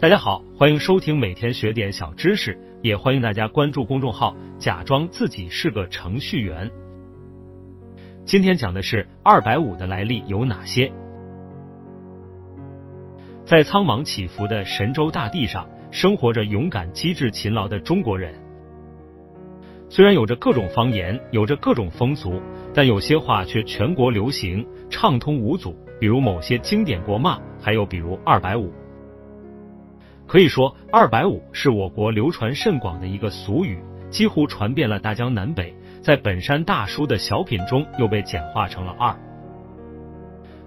大家好，欢迎收听每天学点小知识，也欢迎大家关注公众号“假装自己是个程序员”。今天讲的是二百五的来历有哪些？在苍茫起伏的神州大地上，生活着勇敢、机智、勤劳的中国人。虽然有着各种方言，有着各种风俗，但有些话却全国流行，畅通无阻。比如某些经典国骂，还有比如二百五。可以说，二百五是我国流传甚广的一个俗语，几乎传遍了大江南北。在本山大叔的小品中，又被简化成了二。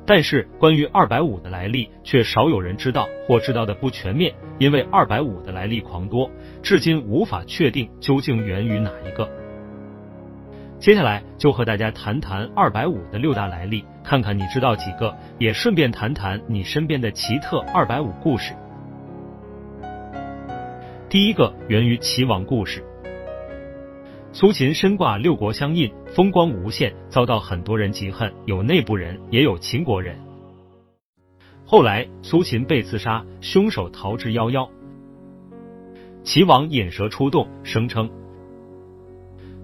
但是，关于二百五的来历，却少有人知道，或知道的不全面。因为二百五的来历狂多，至今无法确定究竟源于哪一个。接下来就和大家谈谈二百五的六大来历，看看你知道几个，也顺便谈谈你身边的奇特二百五故事。第一个源于齐王故事。苏秦身挂六国相印，风光无限，遭到很多人嫉恨，有内部人，也有秦国人。后来苏秦被刺杀，凶手逃之夭夭。齐王引蛇出洞，声称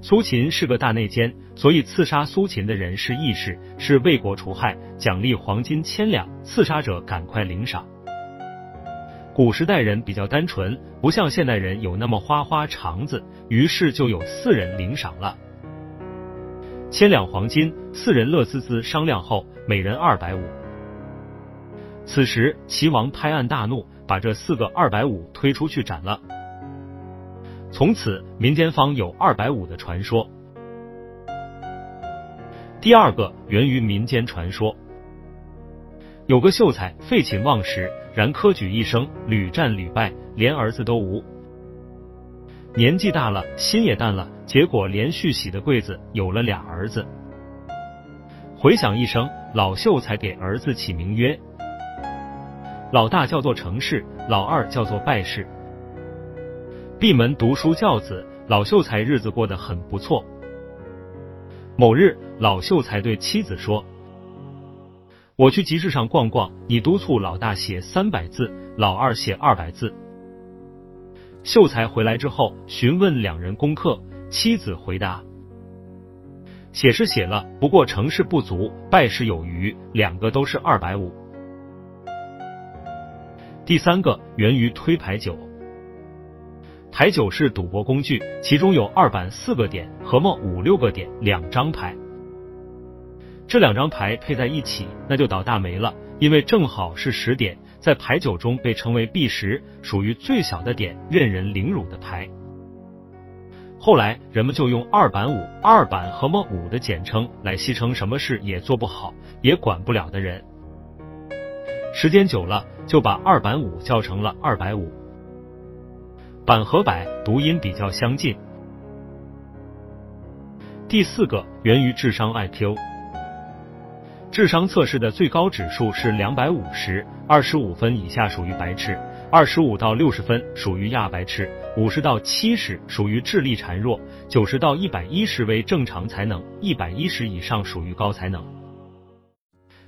苏秦是个大内奸，所以刺杀苏秦的人是义士，是为国除害，奖励黄金千两，刺杀者赶快领赏。古时代人比较单纯，不像现代人有那么花花肠子，于是就有四人领赏了，千两黄金，四人乐滋滋商量后，每人二百五。此时齐王拍案大怒，把这四个二百五推出去斩了。从此民间方有二百五的传说。第二个源于民间传说。有个秀才废寝忘食，然科举一生屡战屡败，连儿子都无。年纪大了，心也淡了，结果连续洗的柜子有了俩儿子。回想一生，老秀才给儿子起名曰：老大叫做成事，老二叫做败事。闭门读书教子，老秀才日子过得很不错。某日，老秀才对妻子说。我去集市上逛逛，你督促老大写三百字，老二写二百字。秀才回来之后，询问两人功课，妻子回答：写是写了，不过成事不足，败事有余，两个都是二百五。第三个源于推牌九，牌九是赌博工具，其中有二板四个点，和么五六个点，两张牌。这两张牌配在一起，那就倒大霉了，因为正好是十点，在牌九中被称为必十，属于最小的点，任人凌辱的牌。后来人们就用二板五、二板和么五的简称来戏称什么事也做不好、也管不了的人。时间久了，就把二板五叫成了二百五。板和百读音比较相近。第四个源于智商 IQ。智商测试的最高指数是两百五十，二十五分以下属于白痴，二十五到六十分属于亚白痴，五十到七十属于智力孱弱，九十到一百一十为正常才能，一百一十以上属于高才能。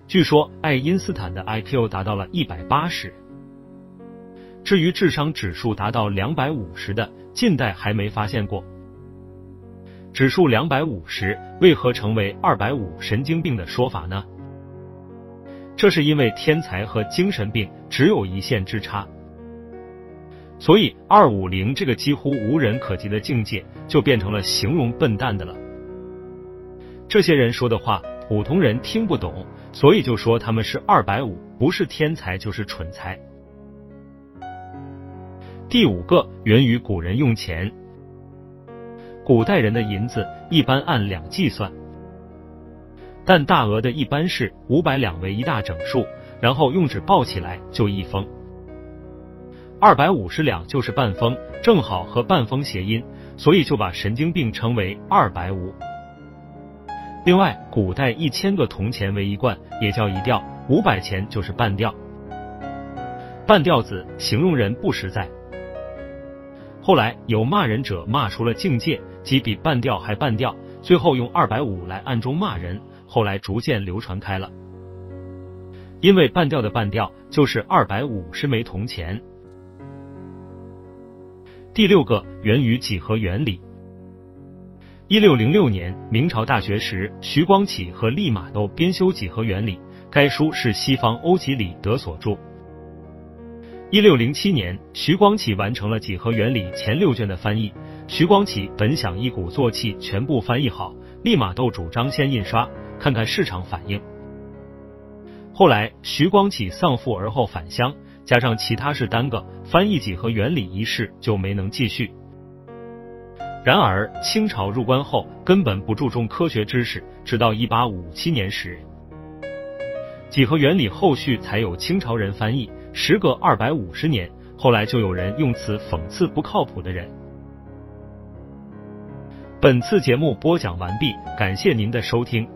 据说爱因斯坦的 IQ 达到了一百八十。至于智商指数达到两百五十的，近代还没发现过。指数两百五十，为何成为二百五神经病的说法呢？这是因为天才和精神病只有一线之差，所以二五零这个几乎无人可及的境界就变成了形容笨蛋的了。这些人说的话，普通人听不懂，所以就说他们是二百五，不是天才就是蠢材。第五个源于古人用钱。古代人的银子一般按两计算，但大额的一般是五百两为一大整数，然后用纸包起来就一封。二百五十两就是半封，正好和半封谐音，所以就把神经病称为二百五。另外，古代一千个铜钱为一贯，也叫一吊，五百钱就是半吊。半吊子形容人不实在。后来有骂人者骂出了境界。即比半吊还半吊，最后用二百五来暗中骂人，后来逐渐流传开了。因为半吊的半吊就是二百五十枚铜钱。第六个源于几何原理。一六零六年，明朝大学时，徐光启和利玛窦编修《几何原理》，该书是西方欧几里得所著。一六零七年，徐光启完成了《几何原理》前六卷的翻译。徐光启本想一鼓作气全部翻译好，立马斗主张先印刷，看看市场反应。后来，徐光启丧父而后返乡，加上其他事耽搁，翻译《几何原理》一事就没能继续。然而，清朝入关后根本不注重科学知识，直到一八五七年时，《几何原理》后续才有清朝人翻译。时隔二百五十年，后来就有人用此讽刺不靠谱的人。本次节目播讲完毕，感谢您的收听。